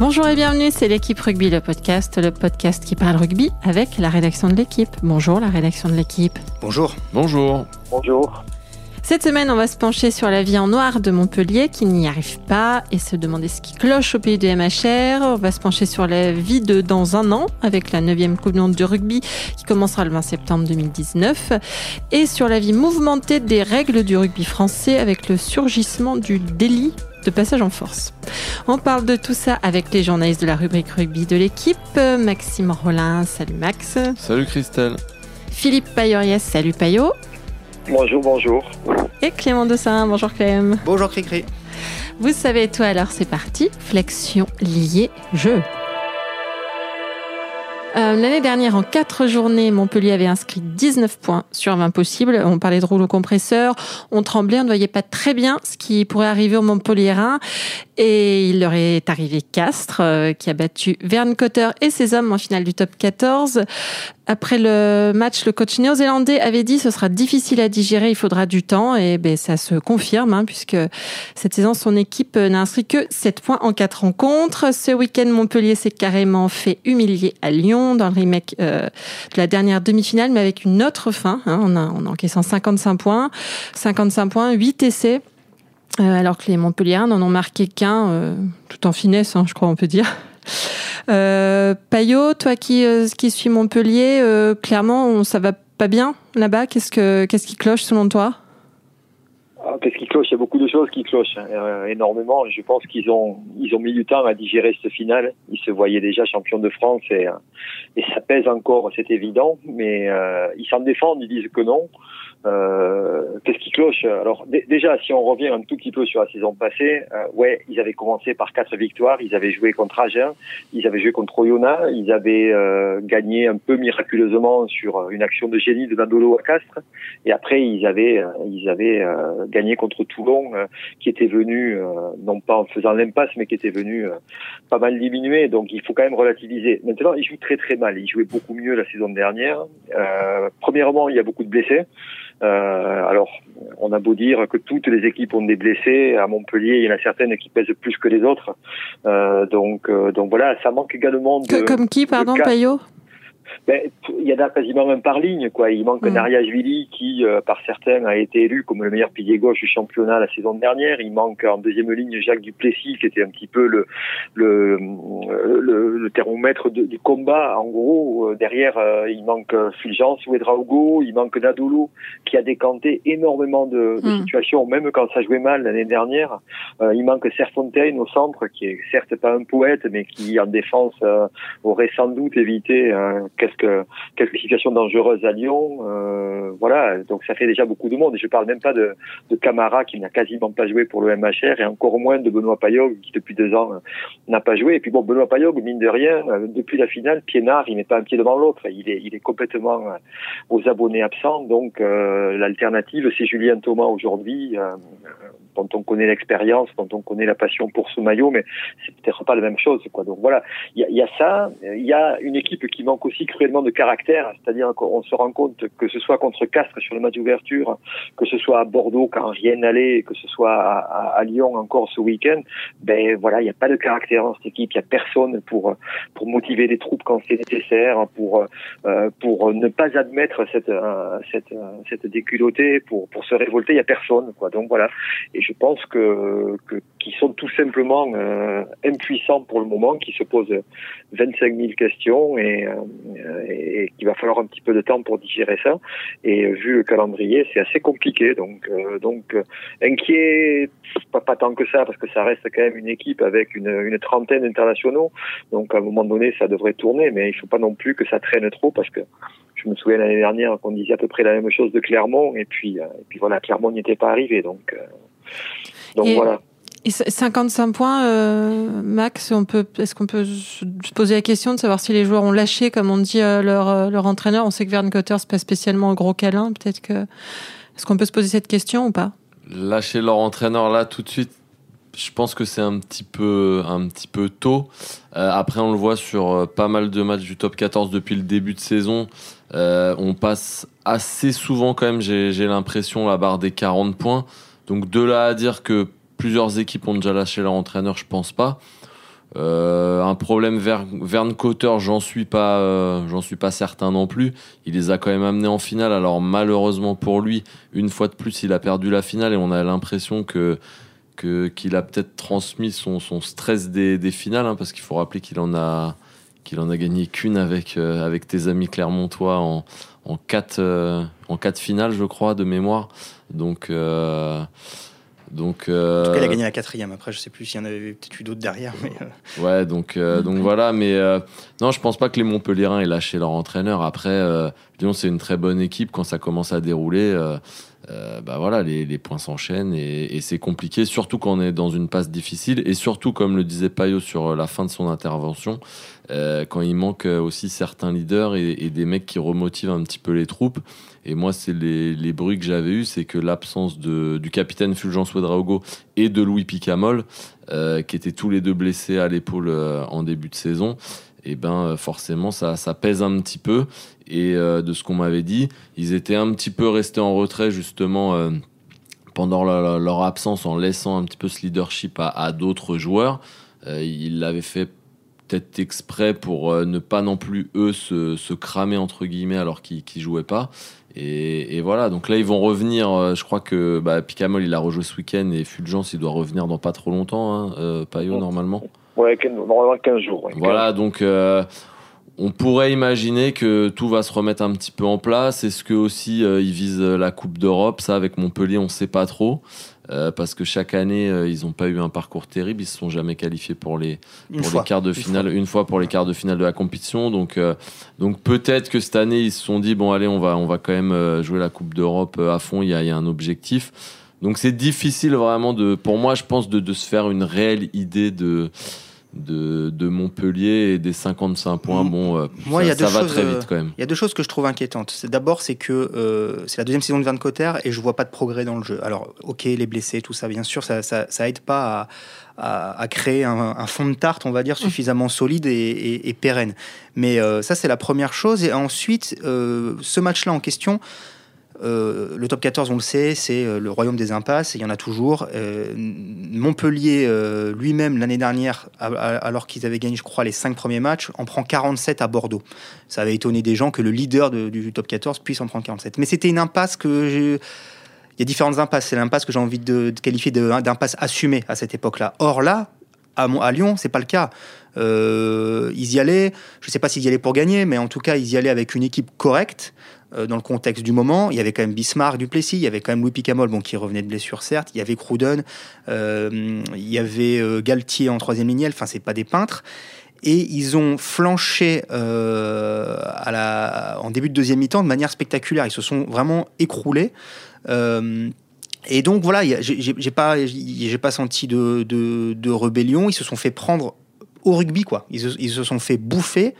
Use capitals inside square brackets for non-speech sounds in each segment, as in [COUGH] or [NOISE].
Bonjour et bienvenue, c'est l'équipe rugby, le podcast, le podcast qui parle rugby avec la rédaction de l'équipe. Bonjour la rédaction de l'équipe. Bonjour. Bonjour. Bonjour. Cette semaine, on va se pencher sur la vie en noir de Montpellier qui n'y arrive pas et se demander ce qui cloche au pays de MHR. On va se pencher sur la vie de dans un an avec la 9e Coupe du Monde de rugby qui commencera le 20 septembre 2019 et sur la vie mouvementée des règles du rugby français avec le surgissement du délit de passage en force. On parle de tout ça avec les journalistes de la rubrique rugby de l'équipe. Maxime Rollin, salut Max. Salut Christelle. Philippe Payoriès, salut Payot. Bonjour, bonjour. Et Clément Dossin, bonjour Clem. Bonjour Cricri. Vous savez tout, alors c'est parti. Flexion liée jeu. Euh, L'année dernière, en 4 journées, Montpellier avait inscrit 19 points sur 20 possibles. On parlait de rouleau compresseur, on tremblait, on ne voyait pas très bien ce qui pourrait arriver aux Montpelliérains. Et il leur est arrivé Castres, euh, qui a battu Verne Cotter et ses hommes en finale du top 14. Après le match, le coach néo-zélandais avait dit ce sera difficile à digérer, il faudra du temps. Et ben, ça se confirme, hein, puisque cette saison, son équipe n'a inscrit que 7 points en 4 rencontres. Ce week-end, Montpellier s'est carrément fait humilier à Lyon dans le remake euh, de la dernière demi-finale, mais avec une autre fin. Hein, en, en encaissant 55 points. 55 points, 8 essais. Euh, alors que les Montpelliérains n'en ont marqué qu'un, euh, tout en finesse, hein, je crois on peut dire. Euh, Payot, toi qui, euh, suis Montpellier, euh, clairement, ça va pas bien là-bas. Qu'est-ce que qui cloche selon toi? Ah, Qu'est-ce qui cloche? Il y a beaucoup de choses qui clochent hein, énormément. Je pense qu'ils ont mis du temps à digérer cette finale. Ils se voyaient déjà champions de France et, et ça pèse encore, c'est évident. Mais ils s'en défendent, ils disent que non. Euh, Qu'est-ce qui cloche? Alors dé- déjà, si on revient un tout petit peu sur la saison passée, euh, ouais, ils avaient commencé par quatre victoires. Ils avaient joué contre Agen, ils avaient joué contre Oyonnax, ils avaient euh, gagné un peu miraculeusement sur une action de génie de Dandolo à Castres. Et après, ils avaient ils avaient gagné contre Toulon, qui était venu non pas en faisant l'impasse, mais qui était venu pas mal diminuer. Donc il faut quand même relativiser. Maintenant, ils jouent très très mal. Ils jouaient beaucoup mieux la saison dernière. Euh, premièrement, il y a beaucoup de blessés. Euh, alors, on a beau dire que toutes les équipes ont des blessés. À Montpellier, il y en a certaines qui pèsent plus que les autres. Euh, donc, euh, donc voilà, ça manque également de. Que- Comme qui, pardon, Payot? Ben, il y en a quasiment un par ligne, quoi. Il manque Mm. Nariashvili qui, euh, par certains, a été élu comme le meilleur pilier gauche du championnat la saison dernière. Il manque en deuxième ligne Jacques Duplessis, qui était un petit peu le le, le, le thermomètre de- du combat. En gros, euh, derrière, euh, il manque euh, Fulgence Ouedraogo, il manque Nadolo, qui a décanté énormément de, de Mm. situations, même quand ça jouait mal l'année dernière. Euh, il manque Serfontaine au centre, qui est certes pas un poète, mais qui en défense euh, aurait sans doute évité euh, quelques quelques situations dangereuses à Lyon. Euh, voilà, donc ça fait déjà beaucoup de monde. Et je parle même pas de, de Camara qui n'a quasiment pas joué pour le MHR et encore moins de Benoît Payog qui depuis deux ans euh, n'a pas joué. Et puis bon, Benoît Payog, mine de rien, euh, depuis la finale, Piénard, il met pas un pied devant l'autre. Il est il est complètement euh, aux abonnés absents. Donc euh, l'alternative, c'est Julien Thomas aujourd'hui. euh, dont on connaît l'expérience, dont on connaît la passion pour ce maillot, mais c'est peut-être pas la même chose. Quoi. Donc voilà, il y y a ça. Il y a une équipe qui manque aussi cruellement de caractère, c'est-à-dire qu'on se rend compte que ce soit contre Castres sur le match d'ouverture, que ce soit à Bordeaux quand rien n'allait, que ce soit à, Lyon encore ce week-end, ben voilà, il n'y a pas de caractère dans cette équipe. Il n'y a personne pour pour motiver les troupes quand c'est nécessaire, pour euh, pour ne pas admettre cette euh, cette euh, cette déculottée, pour pour se révolter. Il n'y a personne. Quoi. Donc voilà. Je pense que, qu'ils sont tout simplement euh, impuissants pour le moment, qui se posent 25 000 questions et, euh, et qu'il va falloir un petit peu de temps pour digérer ça. Et vu le calendrier, c'est assez compliqué. Donc, euh, inquiet, pas, tant que ça, parce que ça reste quand même une équipe avec une, trentaine d'internationaux. Donc à un moment donné, ça devrait tourner, mais il faut pas non plus que ça traîne trop, parce que je me souviens l'année dernière qu'on disait à peu près la même chose de Clermont, et puis, et puis voilà, Clermont n'y était pas arrivé. Donc, donc Et- voilà. Et c- 55 points, euh, Max, on peut, est-ce qu'on peut se se poser la question de savoir si les joueurs ont lâché, comme on dit euh, leur, euh, leur entraîneur? On sait que Verne Cotter, c'est pas spécialement un gros câlin. Peut-être que. Est-ce qu'on peut se poser cette question ou pas? Lâcher leur entraîneur là tout de suite, je pense que c'est un petit peu, un petit peu tôt. Euh, après, on le voit sur euh, pas mal de matchs du top 14 depuis le début de saison. Euh, on passe assez souvent quand même, j'ai l'impression, la barre des 40 points. Donc de là à dire que plusieurs équipes ont déjà lâché leur entraîneur, je pense pas. Euh, un problème vers Verne Cotter, j'en suis pas, euh, j'en suis pas certain non plus. Il les a quand même amenés en finale. Alors malheureusement pour lui, une fois de plus, il a perdu la finale et on a l'impression que qu'il a peut-être transmis son, stress des, des finales, hein, parce qu'il faut rappeler qu'il en a qu'il en a gagné qu'une avec euh, avec tes amis clermontois en en quatre en quatre finales, je crois, de mémoire. Donc donc, euh... En tout cas, il a gagné la quatrième. Après, je sais plus s'il y en avait peut-être eu d'autres derrière. Mais euh. Ouais, donc, euh, donc voilà. Mais euh, non, je pense pas que les Montpellierins aient lâché leur entraîneur. Après, Lyon, c'est une très bonne équipe. Quand ça commence à dérouler, bah voilà, les, points s'enchaînent et, c'est compliqué, surtout quand on est dans une passe difficile. Et surtout, comme le disait Payot sur la fin de son intervention, quand il manque aussi certains leaders et, des mecs qui remotivent un petit peu les troupes. Et moi, c'est les, bruits que j'avais eus, c'est que l'absence du capitaine Fulgence Ouedraogo et de Louis Picamol, euh, qui étaient tous les deux blessés à l'épaule euh, en début de saison, et eh ben euh, forcément ça, ça, pèse un petit peu. Et euh, de ce qu'on m'avait dit, ils étaient un petit peu restés en retrait justement euh, pendant leur, leur, absence, en laissant un petit peu ce leadership à, à d'autres joueurs. ils l'avaient fait peut-être exprès pour ne pas non plus eux se, se cramer entre guillemets alors qu'ils qu jouaient pas. Et, et, voilà, donc là ils vont revenir. Je crois que bah, Picamol il a rejoué ce week-end et Fulgence il doit revenir dans pas trop longtemps, hein, Payot normalement. Ouais, normalement 15 jours. Ouais. Voilà, donc euh, on pourrait imaginer que tout va se remettre un petit peu en place. Est-ce que aussi euh, ils visent la Coupe d'Europe? Ça avec Montpellier, on sait pas trop. Euh, parce que chaque année, euh, ils n'ont pas eu un parcours terrible. Ils se sont jamais qualifiés pour les, pour les quarts de finale, une fois. une fois. pour les quarts de finale de la compétition. Donc, euh, donc peut-être que cette année, ils se sont dit bon, allez, on va, on va quand même jouer la Coupe d'Europe à fond. Il y a, il y a un objectif. Donc c'est difficile vraiment de, pour moi, je pense, de, de se faire une réelle idée de de, de, Montpellier et des 55 points, bon, euh, Moi, ça, y a ça va choses, très vite quand même. Il y a deux choses que je trouve inquiétantes. D'abord, c'est que euh, c'est la deuxième saison de Van Cotter et je vois pas de progrès dans le jeu. Alors, ok, les blessés, tout ça, bien sûr, ça, ça, ça aide pas à, à, à créer un, un, fond de tarte, on va dire, suffisamment solide et, et, et pérenne. Mais euh, ça, c'est la première chose. Et ensuite, euh, ce match-là en question, euh, le top 14, on le sait, c'est euh, le royaume des impasses, il y en a toujours. Euh, Montpellier, lui-même, l'année dernière, alors qu'ils avaient gagné, je crois, les 5 premiers matchs, en prend 47 à Bordeaux. Ça avait étonné des gens que le leader de, du top 14 puisse en prendre 47. Mais c'était une impasse que. Il y a différentes impasses. C'est l'impasse que j'ai envie de, qualifier d'impasse assumée à cette époque-là. Or là, à, à Lyon, c'est pas le cas. Ils y allaient, je sais pas s'ils y allaient pour gagner, mais en tout cas, ils y allaient avec une équipe correcte dans le contexte du moment. Il y avait quand même Bismarck, Duplessis, il y avait quand même Louis Picamol, bon, qui revenait de blessure, certes. Il y avait Cruden, euh, il y avait euh, Galtier en troisième ligne. Enfin, c'est pas des peintres. Et ils ont flanché euh, en début de deuxième mi-temps de manière spectaculaire. Ils se sont vraiment écroulés. Euh, et donc voilà, j'ai pas, j'ai pas senti de, de, de, rébellion. Ils se sont fait prendre au rugby, quoi. Ils, ils se sont fait bouffer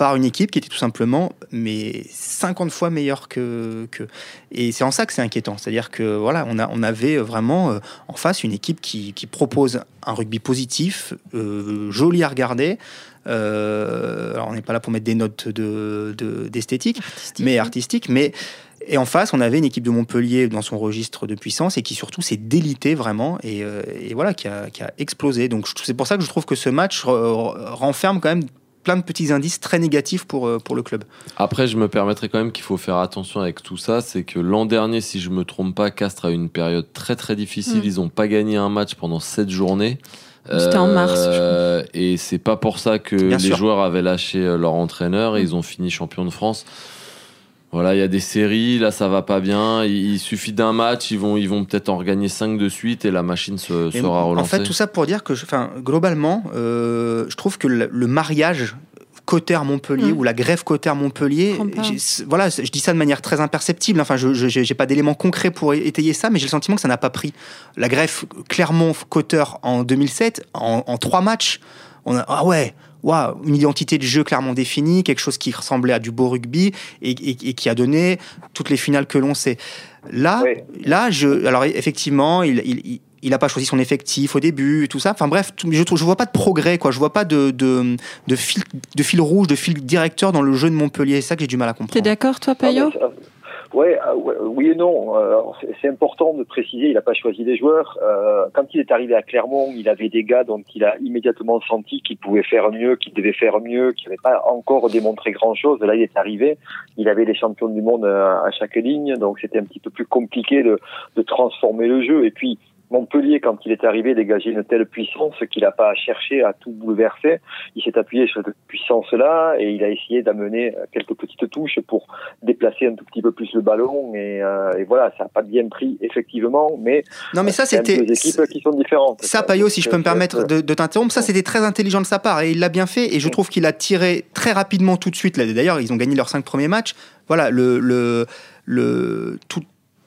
par une équipe qui était tout simplement mais 50 fois meilleure que, que... et c'est en ça que c'est inquiétant. C'est-à-dire que voilà on a on avait vraiment euh, en face une équipe qui, qui propose un rugby positif euh, joli à regarder. Euh, alors on n'est pas là pour mettre des notes de d'esthétique de, artistique, mais artistique mais et en face, on avait une équipe de Montpellier dans son registre de puissance et qui surtout s'est délité vraiment et, euh, et, voilà, qui a, qui a explosé. Donc c'est pour ça que je trouve que ce match renferme quand même plein de petits indices très négatifs pour, euh, pour le club. Après, je me permettrais quand même qu'il faut faire attention avec tout ça. C'est que l'an dernier, si je me trompe pas, Castres a eu une période très très difficile. Mmh. Ils n'ont pas gagné un match pendant sept journées. C'était en mars. Euh, et c'est pas pour ça que Bien les sûr. joueurs avaient lâché leur entraîneur et ils ont fini champion de France. Voilà, il y a des séries, là ça va pas bien. Il, suffit d'un match, ils vont, ils vont peut-être en regagner 5 de suite et la machine se, et sera relancée. En fait, tout ça pour dire que, enfin, globalement, euh, je trouve que le, le mariage Cotter-Montpellier mmh. ou la grève Cotter-Montpellier, voilà, je dis ça de manière très imperceptible. Enfin, je n'ai pas d'éléments concrets pour étayer ça, mais j'ai le sentiment que ça n'a pas pris. La grève Clermont-Cotter en 2007, en, en trois matchs, on a ah ouais wow, une identité de jeu clairement définie, quelque chose qui ressemblait à du beau rugby et, et, et qui a donné toutes les finales que l'on sait. Là, oui. là, je, alors effectivement, il, il, il n'a pas choisi son effectif au début, tout ça. Enfin bref, je trouve, je vois pas de progrès, quoi. Je vois pas de, de, de, fil, de fil rouge, de fil directeur dans le jeu de Montpellier. C'est ça que j'ai du mal à comprendre. T'es d'accord, toi, Payot Ouais, euh, ouais, oui et non. Euh, c'est- important de préciser, il n'a pas choisi les joueurs. Euh, quand il est arrivé à Clermont, il avait des gars dont il a immédiatement senti qu'ils pouvaient faire mieux, qu'ils devaient faire mieux, qu'ils n'avaient pas encore démontré grand-chose. Là, il est arrivé, il avait les champions du monde euh, à chaque ligne, donc c'était un petit peu plus compliqué de, de transformer le jeu. Et puis, Montpellier, quand il est arrivé, dégageait une telle puissance qu'il n'a pas cherché à tout bouleverser. Il s'est appuyé sur cette puissance-là et il a essayé d'amener quelques petites touches pour déplacer un tout petit peu plus le ballon. Et, euh, et voilà, ça n'a pas bien pris, effectivement, mais Non, mais ça, c'était. deux équipes qui sont différentes. Ça, Payot, si je peux me permettre de, de t'interrompre, ça c'était très intelligent de sa part et il l'a bien fait et je trouve qu'il a tiré très rapidement tout de suite. là. D'ailleurs, ils ont gagné leurs cinq premiers matchs. Voilà, le, le, le, tout,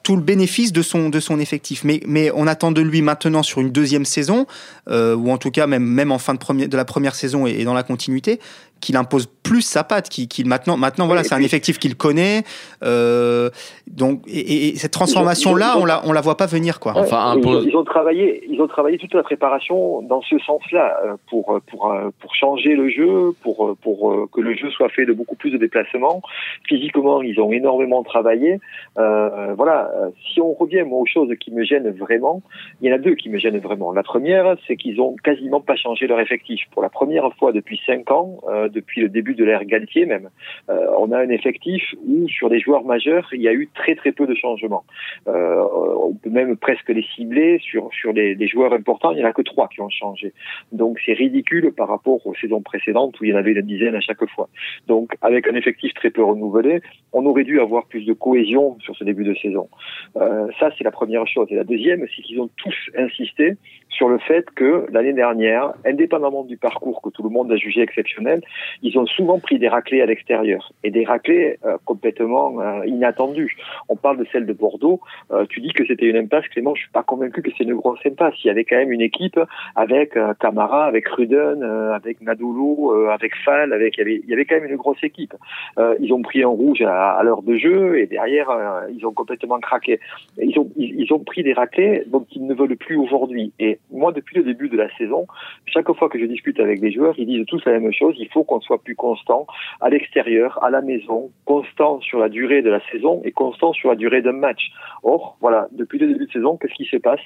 tout le bénéfice de son, de son effectif. Mais, mais on attend de lui maintenant sur une deuxième saison, euh, ou en tout cas même, même en fin de, premier, de la première saison et dans la continuité, qu'il impose plus sa patte, qu'il qu'il maintenant, maintenant voilà, Et c'est un effectif qu'il connaît. euh, donc, et, et- et cette transformation-là, on la, on la voit pas venir, quoi. Ouais, Enfin, ils, ont, impose- ils ont travaillé, ils ont travaillé toute la préparation dans ce sens-là euh, pour pour euh, pour changer le jeu, pour pour que le jeu soit fait de beaucoup plus de déplacements. Physiquement, ils ont énormément travaillé. Euh, voilà. Si on revient moi, aux choses qui me gênent vraiment, il y en a deux qui me gênent vraiment. La première, c'est qu'ils ont quasiment pas changé leur effectif. Pour la première fois depuis cinq ans, euh, depuis le début de l'ère Galtier même, euh, on a un effectif où sur les joueurs majeurs, il y a eu très très peu de changements. Euh, on peut même presque les cibler sur sur les, les joueurs importants. Il n'y en a que trois qui ont changé. Donc c'est ridicule par rapport aux saisons précédentes où il y en avait une dizaine à chaque fois. Donc avec un effectif très peu renouvelé, on aurait dû avoir plus de cohésion sur ce début de saison. Euh, ça c'est la première chose. Et la deuxième, c'est qu'ils ont tous insisté sur le fait que l'année dernière, indépendamment du parcours que tout le monde a jugé exceptionnel, ils ont souvent pris des raclées à l'extérieur et des raclées euh, complètement euh, inattendues. On parle de celle de Bordeaux. Euh, tu dis que c'était une impasse, Clément. Je suis pas convaincu que c'est une grosse impasse. Il y avait quand même une équipe avec euh, Camara, avec Ruden, euh, avec Nadolo, euh, avec Fall, il y avait, il y avait quand même une grosse équipe. Euh, ils ont pris un rouge à, à l'heure de jeu et derrière euh, ils ont complètement craqué. Ils ont ils, ont pris des raclées dont ils ne veulent plus aujourd'hui. Et moi, depuis le début de la saison, chaque fois que je discute avec les joueurs, ils disent tous la même chose. Il faut soit plus constant à l'extérieur, à la maison, constant sur la durée de la saison et constant sur la durée d'un match. Or, voilà, depuis le début de saison, qu'est-ce qui se passe?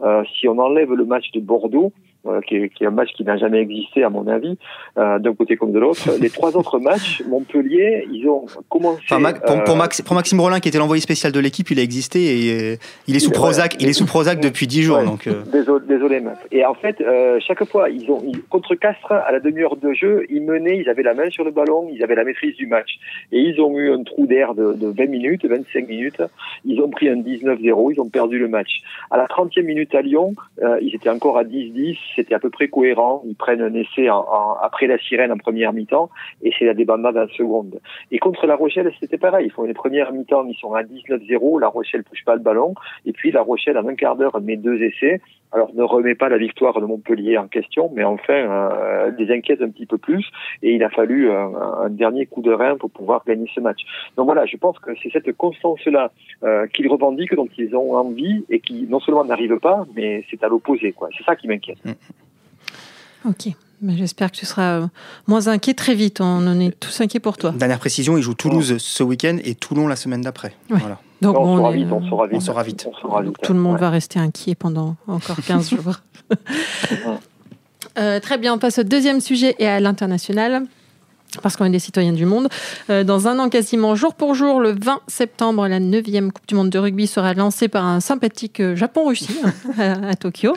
Euh, Si on enlève le match de Bordeaux, euh, qui, est, qui est un match qui n'a jamais existé à mon avis, euh, d'un côté comme de l'autre, [LAUGHS] les trois autres matchs, Montpellier, ils ont commencé. Enfin, pour, pour euh, Max- pour Maxime Rollin, qui était l'envoyé spécial de l'équipe, il a existé et euh, il est sous. Prozac. Il est sous Prozac depuis 10 jours. Ouais. Donc, euh, Désolé, désolé meuf. Et en fait, euh, chaque fois, ils ont ils- contre Castres à la demi-heure de jeu, ils menaient, ils avaient la main sur le ballon, ils avaient la maîtrise du match. Et ils ont eu un trou d'air de, de 20 minutes, 25 minutes. Ils ont pris un 19-0, ils ont perdu le match. À la 30e minute à Lyon, euh, ils étaient encore à 10-10, c'était à peu près cohérent. Ils prennent un essai en, en- après la sirène en première mi-temps et c'est la débandade en seconde. Et contre La Rochelle, c'était pareil. Ils font une première mi-temps, ils sont à 19-0, La Rochelle touche pas le ballon. Et puis La Rochelle, en un quart d'heure, met deux essais. Alors ne remet pas la victoire de Montpellier en question, mais enfin euh, les inquiète un petit peu plus. Et il a fallu un, un dernier coup de rein pour pouvoir gagner ce match. Donc voilà, je pense que c'est cette constance-là euh, qu'ils revendiquent, dont ils ont envie et qui non seulement n'arrive pas, mais c'est à l'opposé. quoi. C'est ça qui m'inquiète. Ok. Mais J'espère que tu seras euh, moins inquiet très vite. On en est tous inquiets pour toi. dernière précision, il joue Toulouse ce week-end et Toulon la semaine d'après. Ouais. Voilà. Donc, on, bon, saura est, vite, on euh, saura vite. on saura vite. On saura vite. Tout le monde Ouais. va rester inquiet pendant encore 15 [LAUGHS] jours. Euh, très bien, on passe au deuxième sujet et à l'international. Parce qu'on est des citoyens du monde. Euh, dans un an, quasiment jour pour jour, le 20 septembre, la 9e Coupe du Monde de rugby sera lancée par un sympathique euh, Japon-Russie [LAUGHS] hein, à, à Tokyo.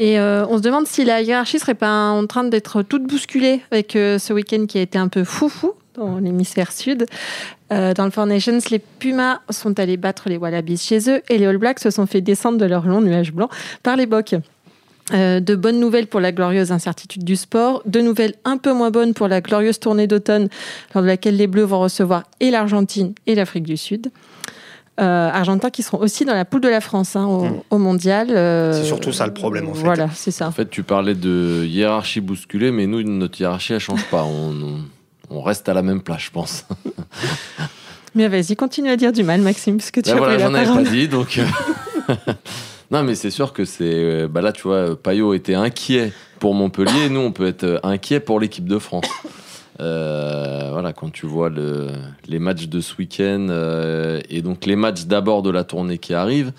Et euh, on se demande si la hiérarchie serait pas en train d'être toute bousculée avec euh, ce week-end qui a été un peu foufou dans l'hémisphère sud. Euh, dans le Four Nations, les Pumas sont allés battre les Wallabies chez eux et les All Blacks se sont fait descendre de leur long nuage blanc par les Bocs. Euh, de bonnes nouvelles pour la glorieuse incertitude du sport, de nouvelles un peu moins bonnes pour la glorieuse tournée d'automne, lors de laquelle les Bleus vont recevoir et l'Argentine et l'Afrique du Sud. Euh, Argentins qui seront aussi dans la poule de la France hein, au, Mm. au mondial. euh, C'est surtout ça le problème, en fait. Voilà, c'est ça. En fait, tu parlais de hiérarchie bousculée, mais nous, notre hiérarchie, elle change pas. On, on- on reste à la même place, je pense. [LAUGHS] Mais vas-y, continue à dire du mal, Maxime, parce que tu Là, as voilà, j'en avais pas dit, donc. euh, [LAUGHS] non, mais c'est sûr que c'est. euh, Bah là, tu vois, Payot était inquiet pour Montpellier. Nous, on peut être euh, inquiet pour l'équipe de France. Euh, voilà, quand tu vois le, les matchs de ce week-end euh, et donc les matchs d'abord de la tournée qui arrivent,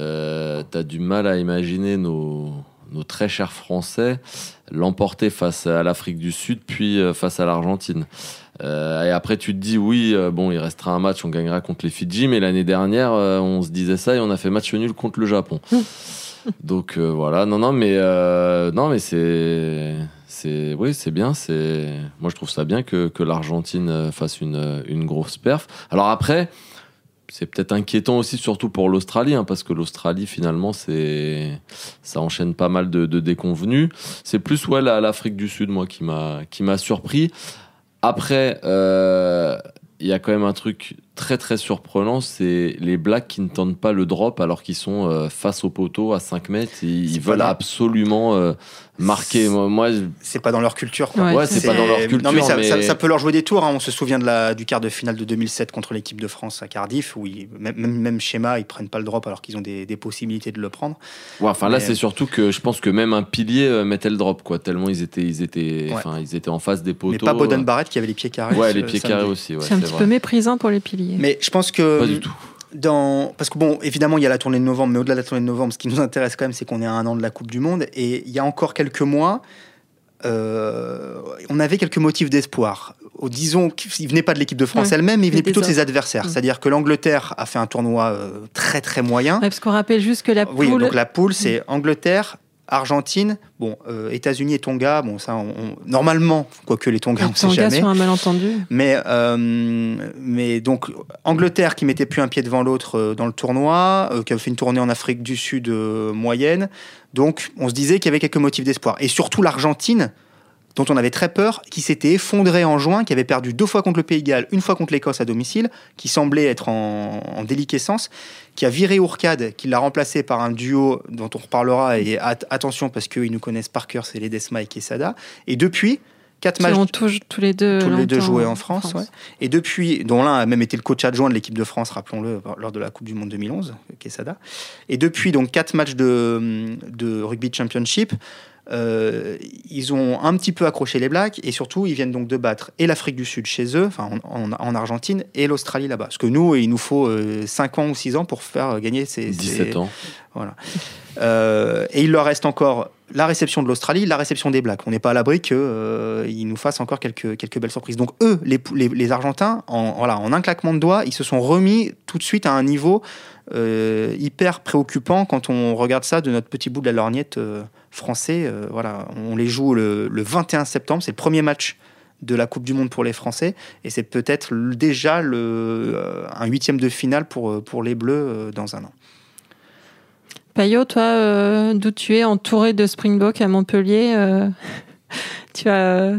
euh, tu as du mal à imaginer nos, nos très chers Français l'emporter face à l'Afrique du Sud puis euh, face à l'Argentine. Euh, et après, tu te dis, oui, euh, bon, il restera un match, on gagnera contre les Fidji, mais l'année dernière, euh, on se disait ça et on a fait match nul contre le Japon. [LAUGHS] Donc euh, voilà, non, non, mais euh, non, mais c'est, c'est, oui, c'est bien. C'est, moi, je trouve ça bien que, que l'Argentine fasse une, une grosse perf. Alors après, c'est peut-être inquiétant aussi, surtout pour l'Australie, hein, parce que l'Australie, finalement, c'est, ça enchaîne pas mal de, de déconvenus. C'est plus ouais, la- l'Afrique du Sud, moi, qui m'a, surpris. Après, euh, il y a quand même un truc très très surprenant, c'est les Blacks qui ne tentent pas le drop alors qu'ils sont euh, face au poteau à 5 mètres. et Ils, veulent absolument euh, marquer. Moi, moi, C'est pas dans leur culture. Quoi. Ouais, ouais, c'est pas dans leur culture. Non, mais ça, mais- ça- ça peut leur jouer des tours. hein. On se souvient de la, du quart de finale de 2007 contre l'équipe de France à Cardiff, où ils- même, même, même schéma, ils prennent pas le drop alors qu'ils ont des, des possibilités de le prendre. Ouais, enfin là, Mais- c'est surtout que je pense que même un pilier euh, mettait le drop, quoi. Tellement ils étaient, ils étaient, Ouais. ils étaient en face des poteaux. mais pas Boden Barrett qui avait les pieds carrés. Ouais, les pieds carrés aussi. Ouais, c'est un petit vrai. peu méprisant pour les piliers. Mais je pense que Pas du tout. Dans parce que bon évidemment il y a la tournée de novembre mais au-delà de la tournée de novembre ce qui nous intéresse quand même c'est qu'on est à un an de la Coupe du Monde et il y a encore quelques mois euh, on avait quelques motifs d'espoir disons qu'il venait pas de l'équipe de France Ouais, elle-même mais il venait plutôt de ses adversaires Mm. c'est-à-dire que l'Angleterre a fait un tournoi euh, très très moyen Ouais, parce qu'on rappelle juste que la oui poule. donc la poule c'est Angleterre Argentine, bon, euh, États-Unis et Tonga, bon, ça, on- on- normalement, quoique les Tonga, on ne sait Tonga jamais. sur un malentendu. Mais, euh, mais donc, Angleterre qui mettait plus un pied devant l'autre euh, dans le tournoi, qui avait fait une tournée en Afrique du Sud moyenne. Donc, on se disait qu'il y avait quelques motifs d'espoir. Et surtout l'Argentine, dont on avait très peur, qui s'était effondrée en juin, qui avait perdu deux fois contre le Pays de Galles, une fois contre l'Écosse à domicile, qui semblait être en, en déliquescence, qui a viré Ourcade, qui l'a remplacé par un duo dont on reparlera. Et at- attention, parce qu'ils nous connaissent par cœur, c'est Ledesma et Quesada. Et depuis, quatre matchs ont tous, tous les deux. tous les deux joués en France, ouais. Et depuis, dont l'un a même été le coach adjoint de l'équipe de France, rappelons-le, lors de la Coupe du Monde 2011, Quesada. Et depuis donc quatre matchs de, de rugby championship, euh, ils ont un petit peu accroché les Blacks et surtout ils viennent donc de battre et l'Afrique du Sud chez eux, enfin en, en- en Argentine, et l'Australie là-bas. Parce que nous, il nous faut 5 ans ou 6 ans pour faire gagner ces, 17 ces- ans. Voilà. Euh, et il leur reste encore la réception de l'Australie, la réception des Blacks. On n'est pas à l'abri qu'ils nous fassent encore quelques, quelques belles surprises. Donc eux, les, les Argentins, en, voilà, en un claquement de doigts, ils se sont remis tout de suite à un niveau euh, hyper préoccupant quand on regarde ça de notre petit bout de la lorgnette euh, français. Euh, voilà, on les joue le, le 21 septembre, c'est le premier match de la Coupe du Monde pour les Français, et c'est peut-être déjà le, euh, un huitième de finale pour, pour les Bleus euh, dans un an. Payot, toi, euh, d'où tu es, entouré de Springbok à Montpellier, euh, [LAUGHS] tu as.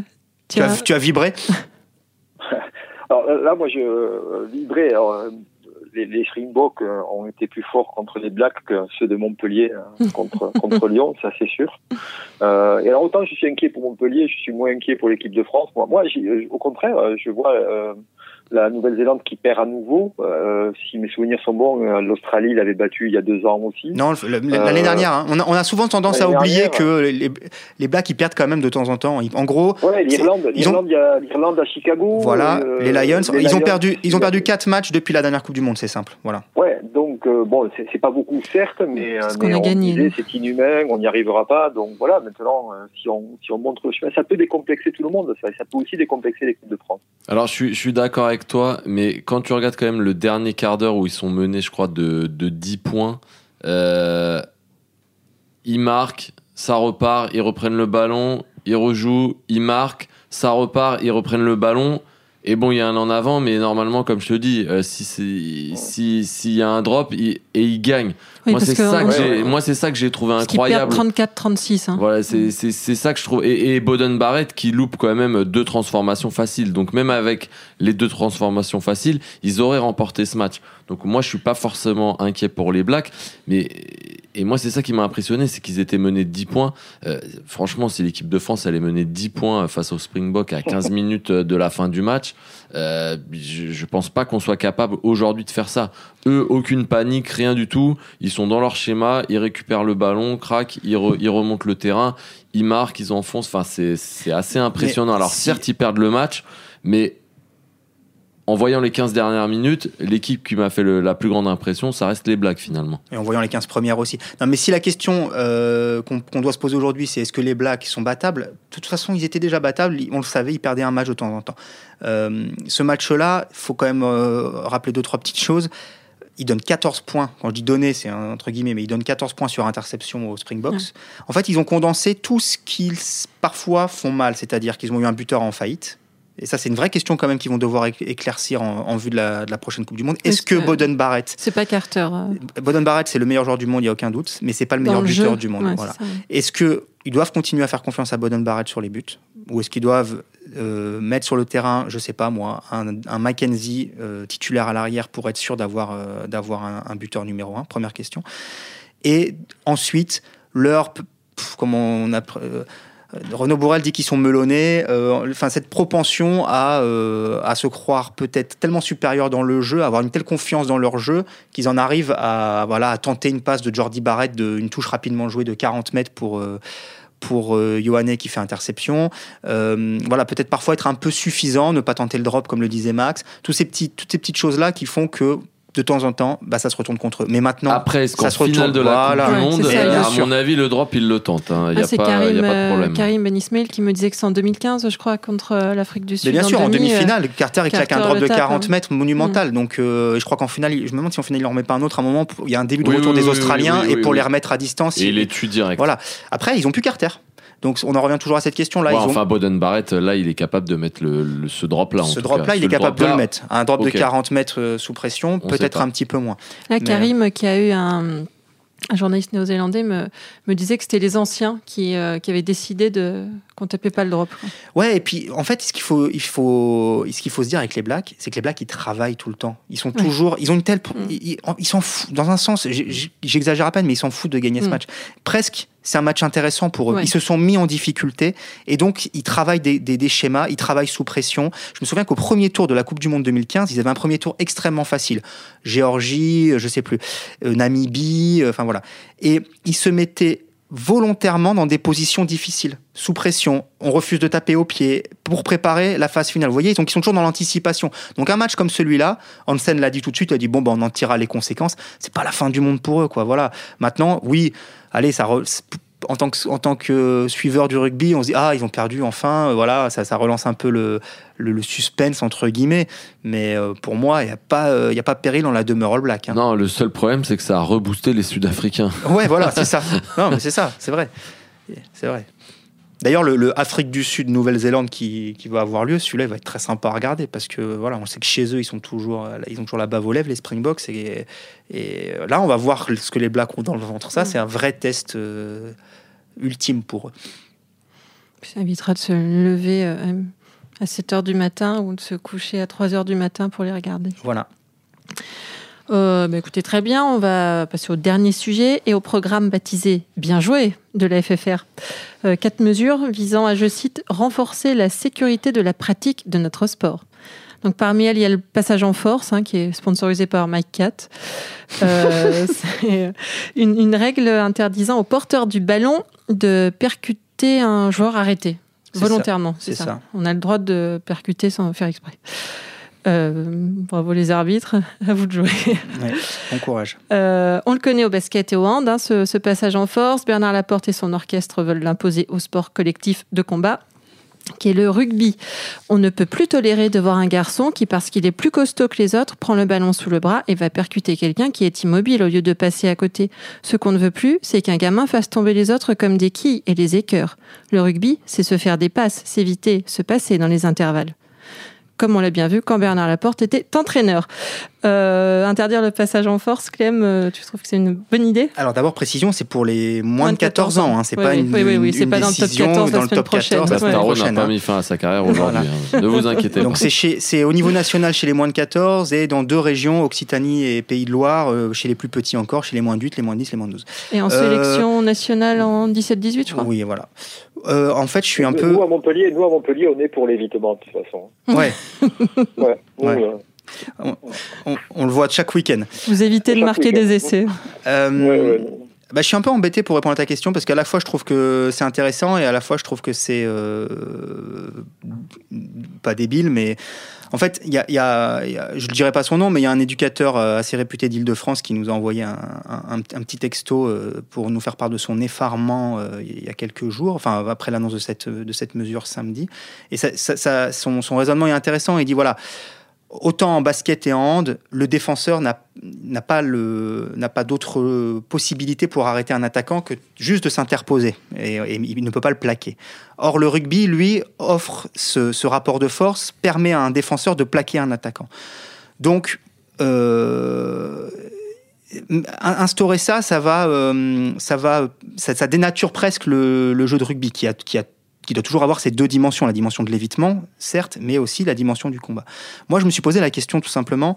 Tu Tu as... as, tu as vibré? [LAUGHS] Alors là, là, moi, je euh, vibrais. Alors, euh, les, les Springboks euh, ont été plus forts contre les Blacks que ceux de Montpellier euh, [LAUGHS] contre, contre Lyon, ça c'est sûr. Euh, et alors autant je suis inquiet pour Montpellier, je suis moins inquiet pour l'équipe de France. Moi, moi euh, au contraire, je vois euh, la Nouvelle-Zélande qui perd à nouveau. Euh, si mes souvenirs sont bons, euh, l'Australie l'avait battu il y a deux ans aussi. Non, l'année Euh, dernière, hein. on, a, on a souvent tendance à oublier dernière, que les, les Blacks ils perdent quand même de temps en temps. En gros, Ouais, l'Irlande, à Chicago. voilà, euh, les Lions, les ils ont perdu, ils ont perdu quatre matchs depuis la dernière Coupe du Monde, c'est simple. Voilà. Ouais, donc euh, bon, c'est pas beaucoup certes, mais, Parce euh, mais on gagné, c'est inhumain, on n'y arrivera pas. Donc voilà, maintenant, euh, si on si on montre le chemin, ça peut décomplexer tout le monde. Ça, ça peut aussi décomplexer l'équipe de France. Alors, je suis, je suis d'accord avec toi, mais quand tu regardes quand même le dernier quart d'heure où ils sont menés, je crois, de, de 10 points, euh, ils marquent, ça repart, ils reprennent le ballon, ils rejouent, ils marquent, ça repart, ils reprennent le ballon. Et bon, il y a un en avant, mais normalement, comme je te dis, euh, si c'est si s'il y a un drop il- et ils gagnent. Oui, moi, c'est ça que on- j'ai, Ouais, ouais. moi, c'est ça que j'ai trouvé incroyable. 34-36. Hein. Voilà, c'est c'est- c'est ça que je trouve. Et, et Boden Barrett qui loupe quand même deux transformations faciles. Donc même avec les deux transformations faciles, ils auraient remporté ce match. Donc moi, je suis pas forcément inquiet pour les Blacks. Mais et moi, c'est ça qui m'a impressionné, c'est qu'ils étaient menés de 10 points. Euh, franchement, si l'équipe de France menée de 10 points face au Springbok à 15 minutes de la fin du match, euh, je, je pense pas qu'on soit capable aujourd'hui de faire ça. Eux, aucune panique, rien du tout. Ils sont dans leur schéma, ils récupèrent le ballon, crac, ils, re- ils remontent le terrain, ils marquent, ils enfoncent. Enfin, c'est c'est assez impressionnant. Alors, certes, ils perdent le match, mais en voyant les 15 dernières minutes, l'équipe qui m'a fait le- la plus grande impression, ça reste les Blacks finalement. Et en voyant les 15 premières aussi. Non, mais si la question euh, qu'on qu'on doit se poser aujourd'hui, c'est est-ce que les Blacks sont battables? De toute façon, ils étaient déjà battables. On le savait, ils perdaient un match de temps en temps. Euh, ce match-là, il faut quand même euh, rappeler deux, trois petites choses. Ils donnent 14 points. Quand je dis donner, c'est un- entre guillemets, mais ils donnent 14 points sur interception au Springboks. En fait, ils ont condensé tout ce qu'ils parfois font mal, c'est-à-dire qu'ils ont eu un buteur en faillite. Et ça, c'est une vraie question quand même qu'ils vont devoir éc- éclaircir en, en vue de la, de la prochaine Coupe du Monde. Est-ce Est-ce que que- Boden Barrett C'est pas Carter. euh, Boden Barrett, c'est le meilleur joueur du monde, il n'y a aucun doute, mais c'est pas le meilleur le buteur jeu. du monde. Ouais, voilà. Est-ce qu'ils doivent continuer à faire confiance à Boden Barrett sur les buts? Ou est-ce qu'ils doivent euh, mettre sur le terrain, je sais pas moi, un, un Mackenzie euh, titulaire à l'arrière pour être sûr d'avoir euh, d'avoir un, un buteur numéro un? Première question. Et ensuite, leur. pff, Comment on a. euh, Renaud Bourrel dit qu'ils sont melonnés. euh, Enfin, cette propension à, euh, à se croire peut-être tellement supérieurs dans le jeu, avoir une telle confiance dans leur jeu, qu'ils en arrivent à, voilà, à tenter une passe de Jordi Barrett, de, une touche rapidement jouée de 40 mètres pour. euh, pour qui fait interception. Voilà, peut-être parfois être un peu suffisant, ne pas tenter le drop comme le disait Max. Tous ces petits, toutes ces petites choses-là qui font que de temps en temps, bah, ça se retourne contre eux. Mais maintenant, Après, ça se retourne. de la Voilà. Coupe du Monde, ça, euh, à sûr. mon avis, le drop, il le tente. hein. Il n'y Ah, c'est Karim, y a pas de euh, problème. Karim Ben Ismail qui me disait que c'est en 2015, je crois, contre euh, l'Afrique du Sud. Mais bien sûr, en demi, euh, demi-finale, Carter, il claque un drop de tape, 40 hein. mètres monumental. Donc, euh, je crois qu'en finale, je me demande si en finale, il n'en remet pas un autre à un moment. pour- Il y a un début de Oui, retour oui, des oui, Australiens oui, oui, et pour oui. les remettre à distance. Et il est tue direct. Voilà. Après, ils ont plus Carter. Donc, on en revient toujours à cette. Ouais, ils ont enfin, Boden Barrett, là, il est capable de mettre le, le- ce drop-là. en ce tout drop-là, cas. il Ce est capable de le mettre. Un drop de 40 mètres euh, sous pression, peut-être un petit peu moins. Là, Mais- Karim, qui a eu un, un journaliste néo-zélandais, me, me disait que c'était les anciens qui, euh, qui avaient décidé de qu'on tapait pas le drop. quoi. Ouais, et puis en fait, ce qu'il faut, il faut, ce qu'il faut se dire avec les Blacks, c'est que les Blacks, ils travaillent tout le temps. Ils sont Ouais. toujours, ils ont une telle, Mm. ils s'en foutent. Dans un sens, j'exagère à peine, mais ils s'en foutent de gagner ce Mm. match. Presque, c'est un match intéressant pour eux. Ouais. Ils se sont mis en difficulté et donc ils travaillent des, des- des schémas, ils travaillent sous pression. Je me souviens qu'au premier tour de la Coupe du Monde 2015, ils avaient un premier tour extrêmement facile. Géorgie, euh, je sais plus, euh, Namibie, euh, enfin voilà. Et ils se mettaient volontairement dans des positions difficiles, sous pression. On refuse de taper au pied pour préparer la phase finale. Vous voyez, donc ils sont toujours dans l'anticipation. Donc un match comme celui-là, Hansen l'a dit tout de suite, il a dit bon ben on en tirera les conséquences. C'est pas la fin du monde pour eux, quoi. Voilà. Maintenant, oui, allez, ça. En tant, que, en tant que suiveur du rugby, on se dit ah ils ont perdu enfin, euh, voilà ça, ça relance un peu le, le, le suspense entre guillemets, mais euh, pour moi il n'y a pas euh, il y a pas péril dans la demeure All Black. hein. Non, le seul problème, c'est que ça a reboosté les Sud-Africains. Ouais, voilà, c'est [LAUGHS] ça. Non, mais c'est ça, c'est vrai. C'est vrai. D'ailleurs, le, le Afrique du Sud, Nouvelle-Zélande qui, qui va avoir lieu, celui-là, il va être très sympa à regarder parce que voilà, on sait que chez eux, ils sont toujours, euh, ils ont toujours la bave aux lèvres, les Springboks. Et, et là, on va voir ce que les Blacks ont dans le ventre. Ça, c'est un vrai test euh, ultime pour eux. Ça évitera de se lever euh, à 7 h du matin ou de se coucher à 3 h du matin pour les regarder. Voilà. Euh, bah, écoutez, très bien, on va passer au dernier sujet et au programme baptisé Bien joué de la FFR. Euh, quatre mesures visant à, je cite, renforcer la sécurité de la pratique de notre sport. Donc parmi elles, il y a le passage en force, hein, qui est sponsorisé par Mike Cat. Euh, [LAUGHS] c'est une, une règle interdisant aux porteurs du ballon de percuter un joueur arrêté C'est volontairement. ça, c'est ça. On a le droit de percuter sans faire exprès. Euh, bravo les arbitres, [LAUGHS] à vous de jouer. Ouais, bon courage. Euh, on le connaît au basket et au hand, hein, ce, ce passage en force. Bernard Laporte et son orchestre veulent l'imposer au sport collectif de combat qui est le rugby. On ne peut plus tolérer de voir un garçon qui, parce qu'il est plus costaud que les autres, prend le ballon sous le bras et va percuter quelqu'un qui est immobile au lieu de passer à côté. Ce qu'on ne veut plus, c'est qu'un gamin fasse tomber les autres comme des quilles et les écœurs. Le rugby, c'est se faire des passes, s'éviter, se passer dans les intervalles comme on l'a bien vu quand Bernard Laporte était entraîneur. Euh, interdire le passage en force, Clem, euh, tu trouves que c'est une bonne idée? Alors d'abord, précision, c'est pour les moins, de 14 ans. Hein. C'est Oui, pas oui, une, oui, oui, oui, une- c'est pas dans le top décision 14 la dans le semaine top 14 la prochaine. semaine Staro n'a prochaine. pas hein. mis fin à sa carrière aujourd'hui. hein. Ne vous inquiétez pas. Donc c'est au niveau national chez les moins de 14 et dans deux régions, Occitanie et Pays de Loire, euh, chez les plus petits encore, chez les moins de 8, les moins de 10, les moins de 12. Et en Euh, sélection nationale en 17-18, je crois. Oui, voilà. Euh, en fait, je suis un nous, peu... Nous, à Montpellier, nous, à Montpellier, on est pour l'évitement, de toute façon. Ouais, [LAUGHS] Ouais. Nous, Ouais. euh, on, on le voit chaque week-end. Vous évitez de marquer des essais. Euh, ouais, ouais. bah, je suis un peu embêté pour répondre à ta question parce qu'à la fois je trouve que c'est intéressant et à la fois je trouve que c'est pas débile, mais en fait, il y a, je ne dirais pas son nom, mais il y a un éducateur assez réputé d'Île-de-France qui nous a envoyé un, petit texto pour nous faire part de son effarement il y a quelques jours, enfin après l'annonce de cette, mesure samedi. Et son, son raisonnement est intéressant. Il dit voilà, autant en basket et en hand, le défenseur n'a pas, pas d'autre possibilité pour arrêter un attaquant que juste de s'interposer. Et, il ne peut pas le plaquer. Or, le rugby, lui, offre ce, rapport de force, permet à un défenseur de plaquer un attaquant. Donc, euh, instaurer ça, ça va, euh, ça va, ça, dénature presque le, jeu de rugby qui a, qui a qui doit toujours avoir ces deux dimensions, la dimension de l'évitement, certes, mais aussi la dimension du combat. Moi, je me suis posé la question tout simplement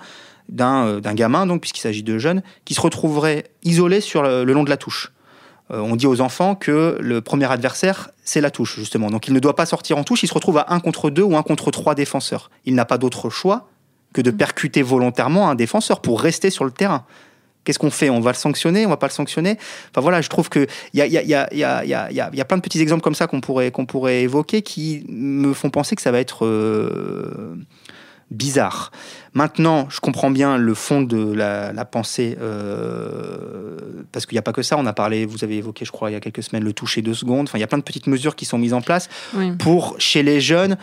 d'un euh, gamin, donc puisqu'il s'agit de jeunes, qui se retrouverait isolé sur le, long de la touche. Euh, on dit aux enfants que le premier adversaire, c'est la touche, justement. Donc il ne doit pas sortir en touche, il se retrouve à un contre deux ou un contre trois défenseurs. Il n'a pas d'autre choix que de percuter volontairement un défenseur pour rester sur le terrain. Qu'est-ce qu'on fait? On va le sanctionner On va pas le sanctionner? Enfin voilà, je trouve qu'il y a, y, a, y, a, y, a, y a plein de petits exemples comme ça qu'on pourrait, qu'on pourrait évoquer qui me font penser que ça va être euh, bizarre. Maintenant, je comprends bien le fond de la, pensée, euh, parce qu'il n'y a pas que ça. On a parlé, vous avez évoqué, je crois, il y a quelques semaines, le toucher deux secondes. Enfin, il y a plein de petites mesures qui sont mises en place pour, chez les jeunes,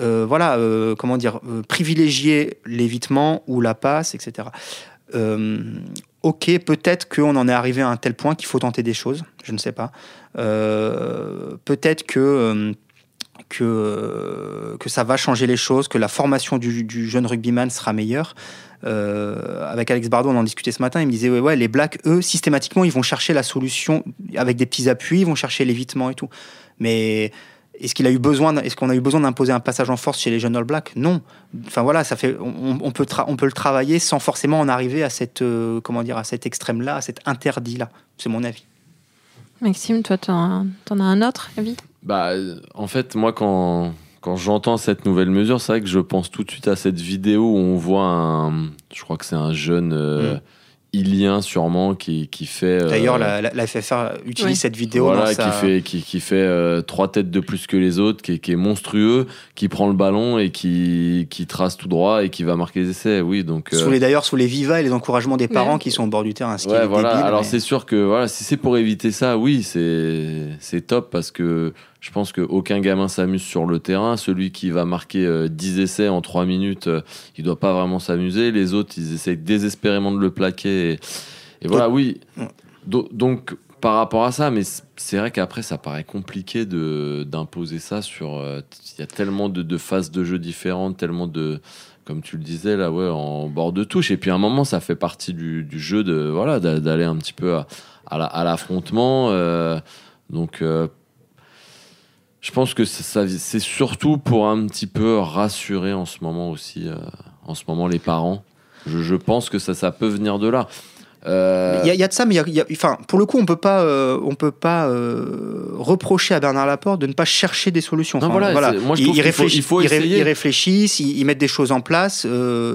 euh, voilà, comment dire, privilégier l'évitement ou la passe, etc ok, peut-être qu'on en est arrivé à un tel point qu'il faut tenter des choses, je ne sais pas. Euh, peut-être que, euh, que, que ça va changer les choses, que la formation du, jeune rugbyman sera meilleure. Euh, avec Alex Bardot, on en discutait ce matin, il me disait, ouais, ouais, les Blacks, eux, systématiquement, ils vont chercher la solution avec des petits appuis, ils vont chercher l'évitement et tout. Mais est-ce qu'il a eu besoin, est-ce qu'on a eu besoin d'imposer un passage en force chez les jeunes All Blacks? Non. Enfin voilà, ça fait, on, peut, on peut le travailler sans forcément en arriver à cette, euh, comment dire, à cet extrême-là, à cet interdit-là. C'est mon avis. Maxime, toi, tu en, as un autre avis? Bah, en fait, moi, quand quand j'entends cette nouvelle mesure, c'est vrai que je pense tout de suite à cette vidéo où on voit un, je crois que c'est un jeune. Euh, mm ilien sûrement qui, qui fait. Euh, D'ailleurs, la, la, FFR utilise cette vidéo. Voilà, qui fait, qui, qui fait euh, trois têtes de plus que les autres, qui, qui, est monstrueux, qui prend le ballon et qui, qui trace tout droit et qui va marquer les essais. Oui, donc. Euh, sous les d'ailleurs sous les vivas et les encouragements des parents qui sont au bord du terrain. Ce ouais, voilà. Alors c'est sûr que voilà, si c'est pour éviter ça, oui, c'est c'est top parce que je pense qu'aucun gamin s'amuse sur le terrain. Celui qui va marquer 10 euh, essais en 3 minutes, euh, il doit pas vraiment s'amuser. Les autres, ils essayent désespérément de le plaquer. Et, voilà, oui. donc, par rapport à ça, mais c'est vrai qu'après, ça paraît compliqué d'imposer ça sur. Euh, il y a tellement de, phases de jeu différentes, tellement de comme tu le disais là ouais en bord de touche et puis à un moment ça fait partie du, jeu de voilà d'aller un petit peu à, à l'affrontement donc je pense que c'est surtout pour un petit peu rassurer en ce moment aussi, euh, en ce moment les parents. Je, pense que ça, ça peut venir de là. Euh, il y, a de ça, mais y a, enfin, pour le coup, on peut pas, euh, on peut pas reprocher à Bernard Laporte de ne pas chercher des solutions. voilà, Moi, je il, réfléchit, il, faut, il, réfléchissent, ils, mettent des choses en place,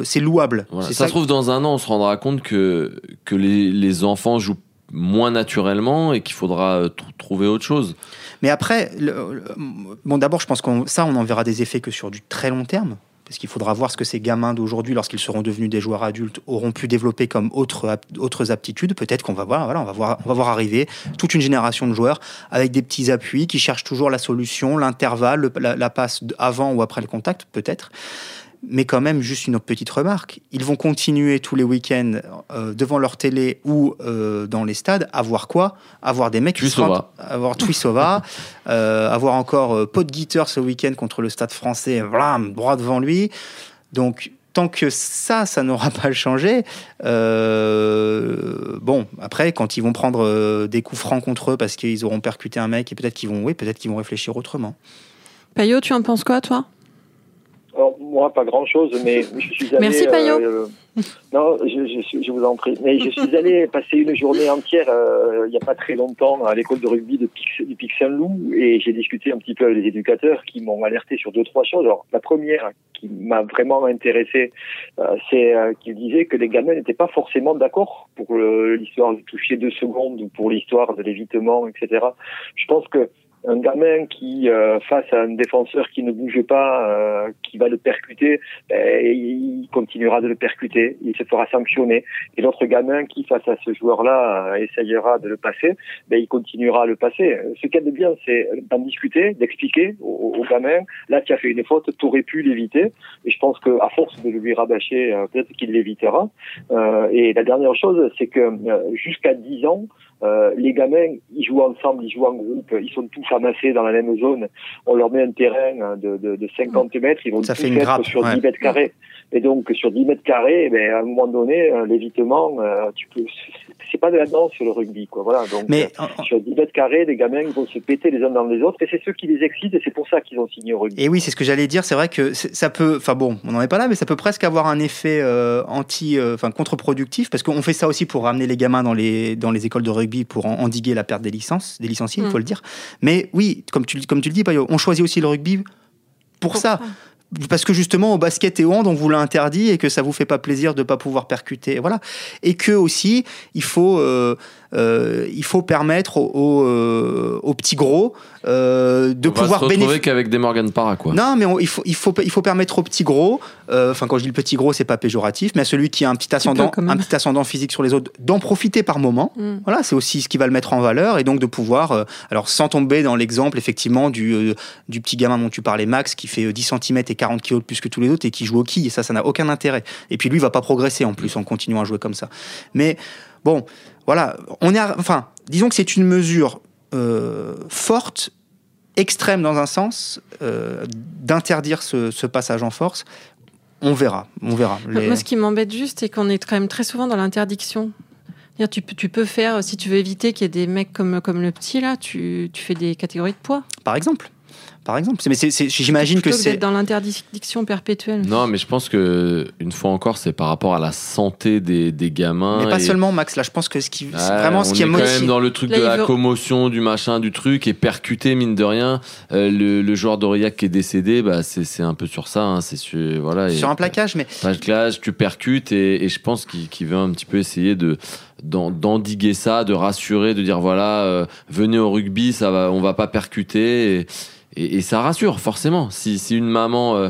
c'est louable. Ça, ça se trouve, dans un an, on se rendra compte que, que les, les enfants jouent moins naturellement et qu'il faudra trouver autre chose. Mais après, bon, d'abord, je pense que ça, on en verra des effets que sur du très long terme. Parce qu'il faudra voir ce que ces gamins d'aujourd'hui, lorsqu'ils seront devenus des joueurs adultes, auront pu développer comme autres, autres aptitudes. Peut-être qu'on va voir, voilà, va va voir arriver toute une génération de joueurs avec des petits appuis qui cherchent toujours la solution, l'intervalle, la, passe avant ou après le contact, peut-être mais quand même, juste une petite remarque, ils vont continuer tous les week-ends euh, devant leur télé ou euh, dans les stades à voir quoi? À voir des mecs qui se à voir Twissova, [LAUGHS] euh, à voir encore euh, Pot ce week-end contre le stade français, blam, droit devant lui. Donc, tant que ça, ça n'aura [LAUGHS] pas changé, bon, après, quand ils vont prendre des coups francs contre eux parce qu'ils auront percuté un mec et peut-être qu'ils vont, oui, peut-être qu'ils vont réfléchir autrement. Payot, tu en penses quoi, toi? Moi, pas grand-chose, mais [LAUGHS] je suis allé... Merci, Payot. non, je, je, je, vous en prie. Mais je suis allé [LAUGHS] passer une journée entière, il n'y a pas très longtemps, à l'école de rugby de Pic, du Pic Saint-Loup, et j'ai discuté un petit peu avec les éducateurs qui m'ont alerté sur deux, trois choses. Alors, la première, qui m'a vraiment intéressé, c'est qu'ils disaient que les gamins n'étaient pas forcément d'accord pour l'histoire de toucher deux secondes ou pour l'histoire de l'évitement, etc. Je pense que un gamin qui, euh, face à un défenseur qui ne bouge pas, euh, qui va le percuter, ben, il continuera de le percuter, il se fera sanctionner. Et l'autre gamin qui, face à ce joueur-là, euh, essayera de le passer, ben, il continuera à le passer. Ce qu'il y a de bien, c'est d'en discuter, d'expliquer au, au, gamin, là, tu as fait une faute, tu aurais pu l'éviter. Et je pense qu'à force de lui rabâcher, peut-être qu'il l'évitera. et la dernière chose, c'est que jusqu'à 10 ans, euh, les gamins, ils jouent ensemble, ils jouent en groupe, ils sont tous amassés dans la même zone. On leur met un terrain de, de, de 50 mètres, ils vont Ça tous fait une être grappe, sur ouais. 10 mètres carrés. Et donc sur 10 mètres carrés, eh ben, à un moment donné, euh, l'évitement, euh, tu peux, c'est pas de la danse sur le rugby, quoi. Voilà. Donc Mais euh, sur 10 mètres carrés, les gamins ils vont se péter les uns dans les autres, et c'est ce qui les excite, et c'est pour ça qu'ils ont signé au rugby. Et oui, c'est ce que j'allais dire. C'est vrai que ça peut, enfin bon, on n'en est pas là, mais ça peut presque avoir un effet euh, anti, enfin contre-productif, parce qu'on fait ça aussi pour ramener les gamins dans les dans les écoles de rugby pour en- endiguer la perte des licences, des licenciés, il Mm. faut le dire. Mais oui, comme tu comme tu le dis, on choisit aussi le rugby pour, ça. Parce que justement, au basket et au hand, on vous l'a interdit et que ça vous fait pas plaisir de pas pouvoir percuter. Voilà. Et que aussi, il faut, euh, euh, il faut permettre aux, aux, euh, aux petits gros euh, de on pouvoir bénéficier. qu'avec des Morgan Parra, quoi. Non, mais on- il, faut, il, faut, il faut permettre aux petits gros, euh, enfin quand je dis le petit gros, c'est pas péjoratif, mais à celui qui a un petit ascendant, un petit ascendant physique sur les autres, d'en profiter par moment. Mm. Voilà, c'est aussi ce qui va le mettre en valeur et donc de pouvoir, euh, alors sans tomber dans l'exemple effectivement du, euh, du petit gamin dont tu parlais, Max, qui fait euh, 10 cm et 40 kg de plus que tous les autres et qui joue au quilles, et ça, ça n'a aucun intérêt. Et puis lui, il va pas progresser en plus en continuant à jouer comme ça. Mais bon, voilà, on est, à- enfin, disons que c'est une mesure euh, forte extrême dans un sens euh, d'interdire ce, ce passage en force. On verra, on verra. Les- Moi, ce qui m'embête juste, c'est qu'on est quand même très souvent dans l'interdiction. Tu peux, tu peux faire, si tu veux éviter qu'il y ait des mecs comme, comme le petit, là, tu, tu fais des catégories de poids. Par exemple. Par exemple. C'est- Mais j'imagine que c'est. dans l'interdiction perpétuelle. Non, mais je pense que une fois encore, c'est par rapport à la santé des, des gamins. Mais pas et- seulement, Max. Là, je pense que ce qui, vraiment ce qui est a quand même dans le truc Là, de la veut- commotion, du machin, du truc, et percuté, mine de rien. Euh, le, le joueur d'Aurillac qui est décédé, bah, c'est c'est un peu sur ça. hein, c'est sur, voilà, et- Sur un plaquage, mais clash, tu percutes, et, et je pense qu'il veut un petit peu essayer de d'en- d'endiguer ça, de rassurer, de dire voilà, euh, venez au rugby, ça va, on va pas percuter. Et, et- ça rassure, forcément. Si, une maman. euh,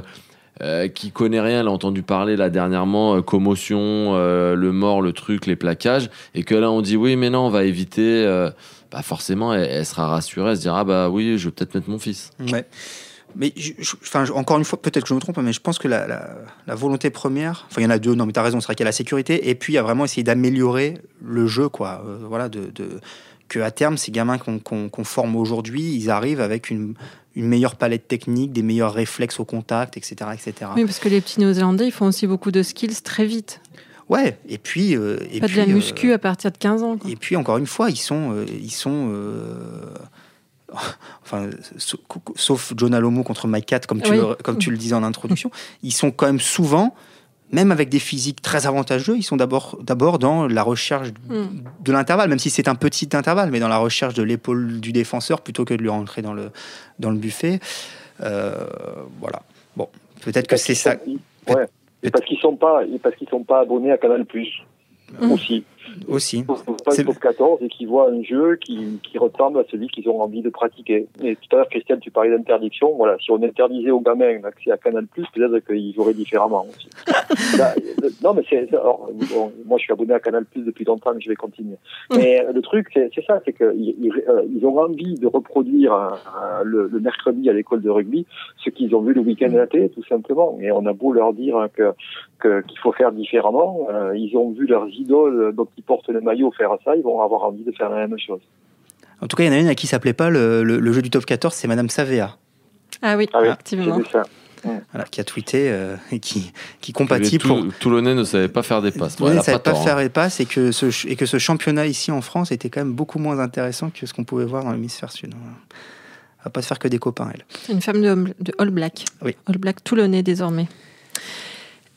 euh, qui connaît rien, elle a entendu parler là dernièrement, euh, commotion, euh, le mort, le truc, les plaquages, et que là on dit oui, mais non, on va éviter, euh, bah forcément elle, sera rassurée, elle se dira ah bah oui, je vais peut-être mettre mon fils. Ouais. Mais enfin, encore une fois, peut-être que je me trompe, mais je pense que la, volonté première, enfin, il y en a deux, non, mais tu as raison, c'est vrai qu'il y a la sécurité, et puis il y a vraiment essayer d'améliorer le jeu, quoi. Voilà, de- que à terme, ces gamins qu'on forme aujourd'hui, ils arrivent avec une, une meilleure palette technique, des meilleurs réflexes au contact, etc. etc. Oui, parce que les petits Néo-Zélandais, ils font aussi beaucoup de skills très vite. Ouais, et puis. euh, et pas puis, de la euh, muscu à partir de 15 ans. quoi. Et puis encore une fois, ils sont, euh, ils sont, euh, [LAUGHS] enfin, sa- sauf John Alomo contre Mike Cat, comme tu, Oui. le, comme tu le disais en introduction, [LAUGHS] ils sont quand même souvent, même avec des physiques très avantageux, ils sont d'abord, dans la recherche Mm. de l'intervalle, même si c'est un petit intervalle, mais dans la recherche de l'épaule du défenseur plutôt que de lui rentrer dans le, dans le buffet. Euh, voilà. Bon, peut-être que c'est ça. sont- Ouais. Et parce qu'ils sont pas, qu'ils sont pas abonnés à Canal Plus Mm. aussi. Aussi. Ils sont pas C'est- le top 14 et qui voient un jeu qui, qui ressemble à celui qu'ils ont envie de pratiquer. Et tout à l'heure, Christiane, tu parlais d'interdiction. Voilà, si on interdisait aux gamins l'accès à Canal Plus, peut-être qu'ils joueraient différemment aussi. [LAUGHS] Là, euh, non, mais c'est, alors, bon, moi, je suis abonné à Canal Plus depuis longtemps, mais je vais continuer. Mais euh, le truc, c'est, ça, c'est qu'ils ils, euh, ont envie de reproduire euh, le, le mercredi à l'école de rugby ce qu'ils ont vu le week-end à la télé, tout simplement. Et on a beau leur dire hein, que, qu'il faut faire différemment, euh, ils ont vu leurs idoles dont ils portent le maillot faire ça, ils vont avoir envie de faire la même chose. En tout cas, il y en a une à qui s'appelait pas le, le- le jeu du top 14, c'est Madame Savea. Ah oui, Ah oui, effectivement. Ça. Voilà, qui a tweeté euh, et qui, qui compatit pour. Tou- Toulonnais ne savait pas faire des passes. A ne savait pas pas tort, faire hein. les passes et que, ce, et que ce championnat ici en France était quand même beaucoup moins intéressant que ce qu'on pouvait voir dans l'hémisphère sud. Elle va pas se faire que des copains, elle. C'est une femme de, de All Black. Oui. All Black toulonnais désormais.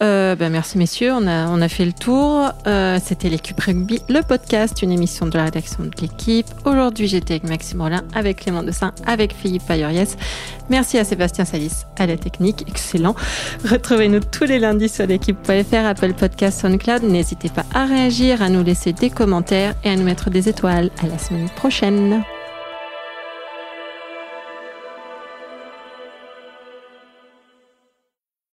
Euh, ben merci messieurs, on a, on a fait le tour. Euh, C'était l'équipe rugby, le podcast, une émission de la rédaction de l'équipe. Aujourd'hui j'étais avec Maxime Rollin, avec Clément Dessin, avec Philippe Payoriès. Merci à Sébastien Salis à la technique, excellent. Retrouvez-nous tous les lundis sur l'équipe.fr, Apple Podcast, SoundCloud. N'hésitez pas à réagir, à nous laisser des commentaires et à nous mettre des étoiles. À la semaine prochaine.